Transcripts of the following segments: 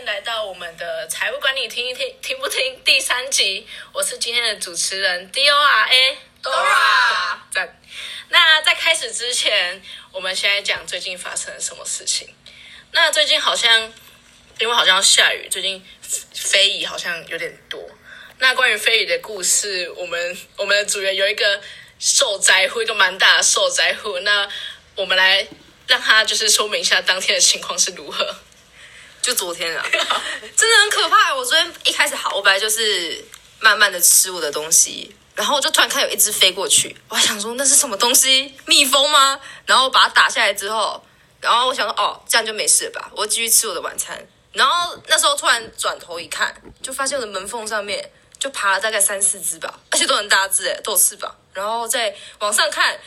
迎来到我们的财务管理听一听，听不听第三集？我是今天的主持人 D O R A Dora。在那在开始之前，我们先来讲最近发生了什么事情。那最近好像因为好像要下雨，最近飞蚁好像有点多。那关于飞蚁的故事，我们我们的组员有一个受灾户，一个蛮大的受灾户。那我们来让他就是说明一下当天的情况是如何。就昨天啊，真的很可怕。我昨天一开始好，我本来就是慢慢的吃我的东西，然后就突然看有一只飞过去，我还想说那是什么东西？蜜蜂吗？然后把它打下来之后，然后我想说哦，这样就没事了吧？我继续吃我的晚餐。然后那时候突然转头一看，就发现我的门缝上面就爬了大概三四只吧，而且都很大只诶，都有翅膀。然后再往上看。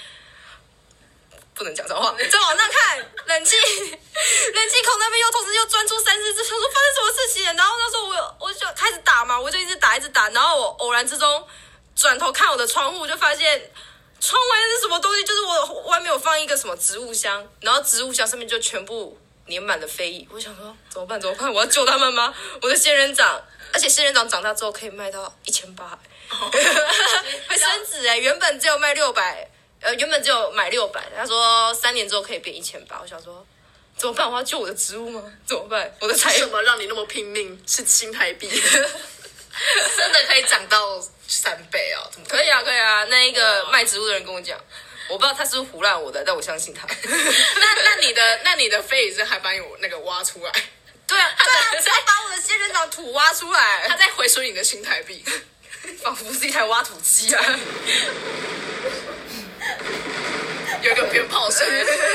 不能讲脏话。再往上看，冷气冷气口那边又同时又钻出三四只，想说发生什么事情？然后那时候我我就开始打嘛，我就一直打一直打。然后我偶然之中转头看我的窗户，就发现窗外是什么东西？就是我外面有放一个什么植物箱，然后植物箱上面就全部粘满了非遗。我想说怎么办？怎么办？我要救他们吗？我的仙人掌，而且仙人掌长大之后可以卖到一千八，会升值哎！原本只有卖六百。呃，原本只有买六百，他说三年之后可以变一千八。我想说，怎么办？我要救我的植物吗？怎么办？我的财什么让你那么拼命？是青苔币，真的可以涨到三倍哦？怎么可以？可以啊，可以啊。那一个卖植物的人跟我讲，我不知道他是不是胡乱我的，但我相信他。那那你的那你的非遗是还把你那个挖出来？对啊，对啊只要把我的仙人掌土挖出来，他在回收你的青苔币，仿佛是一台挖土机啊。个鞭炮声，不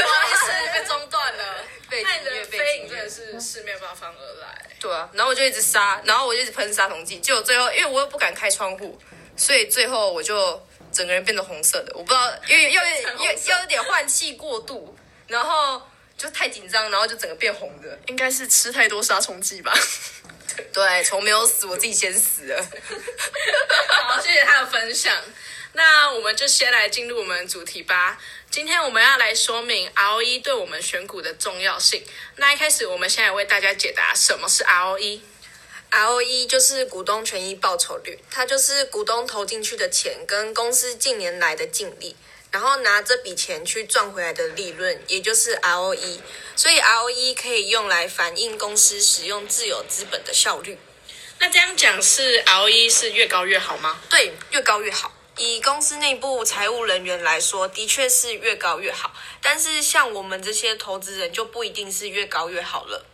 好意思，被中断了。背景音乐，背景音乐真的是四面八方而来。对啊，然后我就一直杀，然后我就一直喷杀虫剂，结果最后因为我又不敢开窗户，所以最后我就整个人变成红色的。我不知道，因为又又又有点换气过度，然后就太紧张，然后就整个变红的。应该是吃太多杀虫剂吧？对，虫没有死，我自己先死了。好，谢谢他的分享。那我们就先来进入我们的主题吧。今天我们要来说明 ROE 对我们选股的重要性。那一开始，我们先来为大家解答什么是 ROE。ROE 就是股东权益报酬率，它就是股东投进去的钱跟公司近年来的净利，然后拿这笔钱去赚回来的利润，也就是 ROE。所以 ROE 可以用来反映公司使用自有资本的效率。那这样讲是 ROE 是越高越好吗？对，越高越好。以公司内部财务人员来说，的确是越高越好。但是像我们这些投资人，就不一定是越高越好了。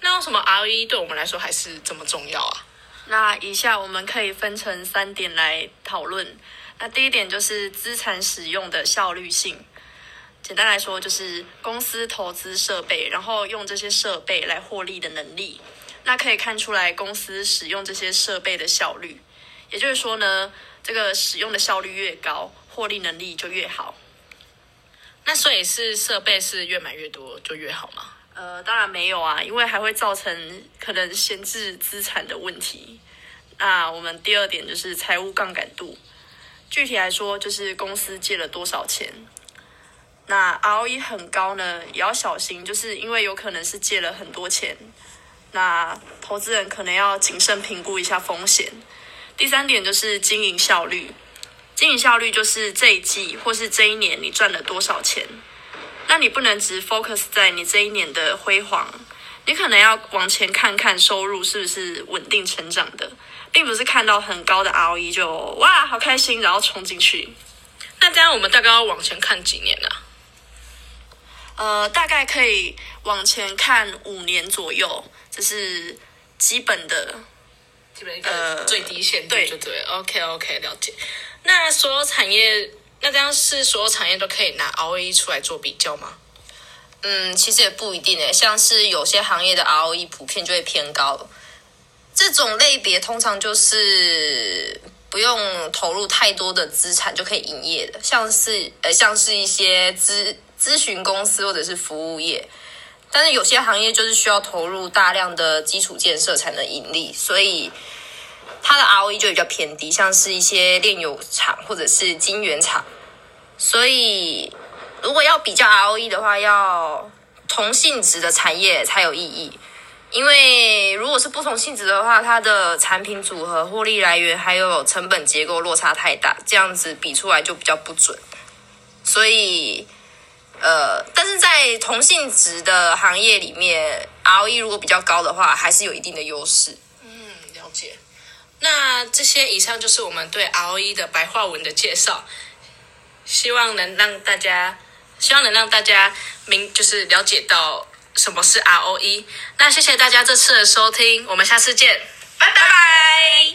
那为什么 ROE 对我们来说还是这么重要啊？那以下我们可以分成三点来讨论。那第一点就是资产使用的效率性。简单来说，就是公司投资设备，然后用这些设备来获利的能力。那可以看出来公司使用这些设备的效率。也就是说呢，这个使用的效率越高，获利能力就越好。那所以是设备是越买越多就越好吗？呃，当然没有啊，因为还会造成可能闲置资产的问题。那我们第二点就是财务杠杆度，具体来说就是公司借了多少钱。那 ROE 很高呢，也要小心，就是因为有可能是借了很多钱，那投资人可能要谨慎评估一下风险。第三点就是经营效率，经营效率就是这一季或是这一年你赚了多少钱。那你不能只 focus 在你这一年的辉煌，你可能要往前看看收入是不是稳定成长的，并不是看到很高的 ROE 就哇好开心，然后冲进去。那这样我们大概要往前看几年呢？呃，大概可以往前看五年左右，这是基本的。基本一个最低限度就对了。呃、对，OK OK，了解。那所有产业，那这样是所有产业都可以拿 ROE 出来做比较吗？嗯，其实也不一定诶。像是有些行业的 ROE 普遍就会偏高，这种类别通常就是不用投入太多的资产就可以营业的，像是呃，像是一些咨咨询公司或者是服务业。但是有些行业就是需要投入大量的基础建设才能盈利，所以它的 ROE 就比较偏低，像是一些炼油厂或者是晶圆厂。所以如果要比较 ROE 的话，要同性质的产业才有意义，因为如果是不同性质的话，它的产品组合、获利来源还有成本结构落差太大，这样子比出来就比较不准。所以，呃，但是在同性质的行业里面，ROE 如果比较高的话，还是有一定的优势。嗯，了解。那这些以上就是我们对 ROE 的白话文的介绍，希望能让大家，希望能让大家明，就是了解到。什么是 ROE？那谢谢大家这次的收听，我们下次见，拜拜。